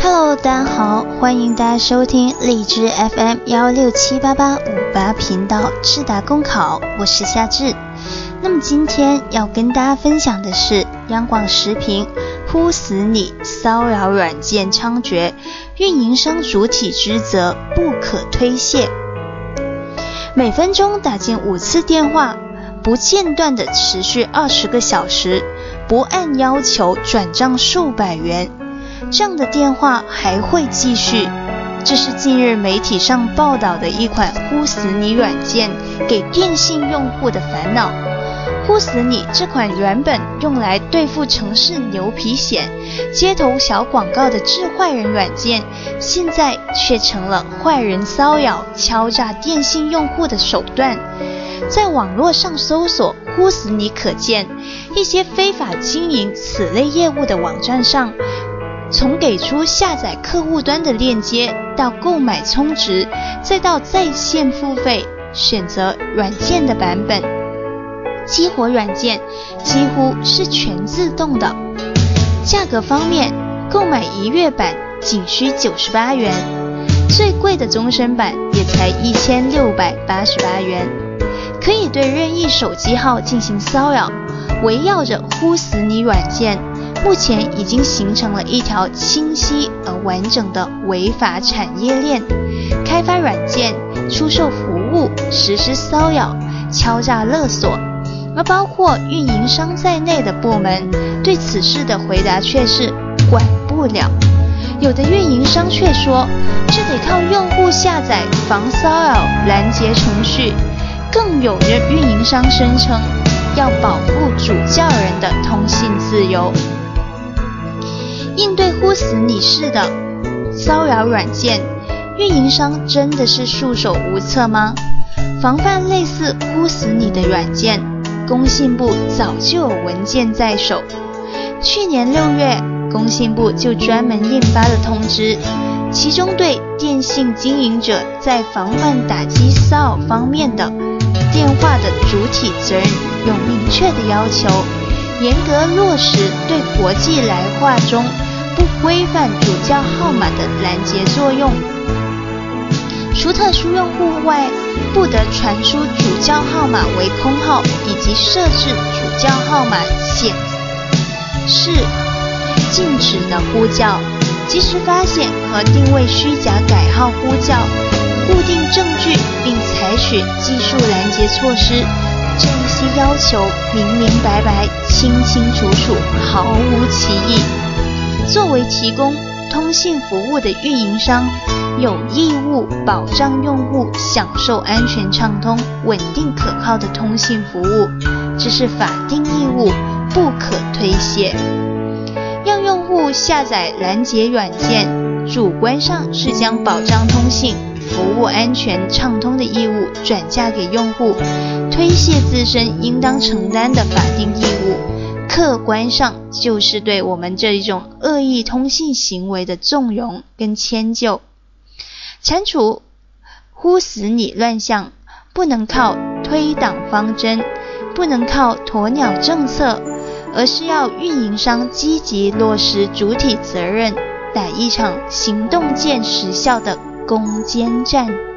Hello，大家好，欢迎大家收听荔枝 FM 幺六七八八五八频道智达公考，我是夏至。那么今天要跟大家分享的是央广时评：呼死你！骚扰软件猖獗，运营商主体职责不可推卸。每分钟打进五次电话，不间断的持续二十个小时，不按要求转账数百元，这样的电话还会继续。这是近日媒体上报道的一款“呼死你”软件给电信用户的烦恼。呼死你！这款原本用来对付城市牛皮癣、街头小广告的治坏人软件，现在却成了坏人骚扰、敲诈电信用户的手段。在网络上搜索“呼死你”，可见一些非法经营此类业务的网站上，从给出下载客户端的链接，到购买充值，再到在线付费，选择软件的版本。激活软件几乎是全自动的。价格方面，购买一月版仅需九十八元，最贵的终身版也才一千六百八十八元。可以对任意手机号进行骚扰。围绕着“呼死你”软件，目前已经形成了一条清晰而完整的违法产业链。开发软件、出售服务、实施骚扰、敲诈勒索。而包括运营商在内的部门对此事的回答却是管不了。有的运营商却说，这得靠用户下载防骚扰拦截程序。更有人运营商声称，要保护主教人的通信自由。应对“呼死你”式的骚扰软件，运营商真的是束手无策吗？防范类似“呼死你”的软件。工信部早就有文件在手，去年六月，工信部就专门印发了通知，其中对电信经营者在防范打击骚扰方面的电话的主体责任有明确的要求，严格落实对国际来话中规范主叫号码的拦截作用。除特殊用户外，不得传输主叫号码为空号，以及设置主叫号码显示禁止的呼叫，及时发现和定位虚假改号呼叫，固定证据并采取技术拦截措施。这一些要求明明白白、清清楚楚，毫无歧义。作为提供通信服务的运营商。有义务保障用户享受安全畅通、稳定可靠的通信服务，这是法定义务，不可推卸。让用户下载拦截软件，主观上是将保障通信服务安全畅通的义务转嫁给用户，推卸自身应当承担的法定义务，客观上就是对我们这一种恶意通信行为的纵容跟迁就。铲除呼死你乱象，不能靠推挡方针，不能靠鸵鸟政策，而是要运营商积极落实主体责任，打一场行动见实效的攻坚战。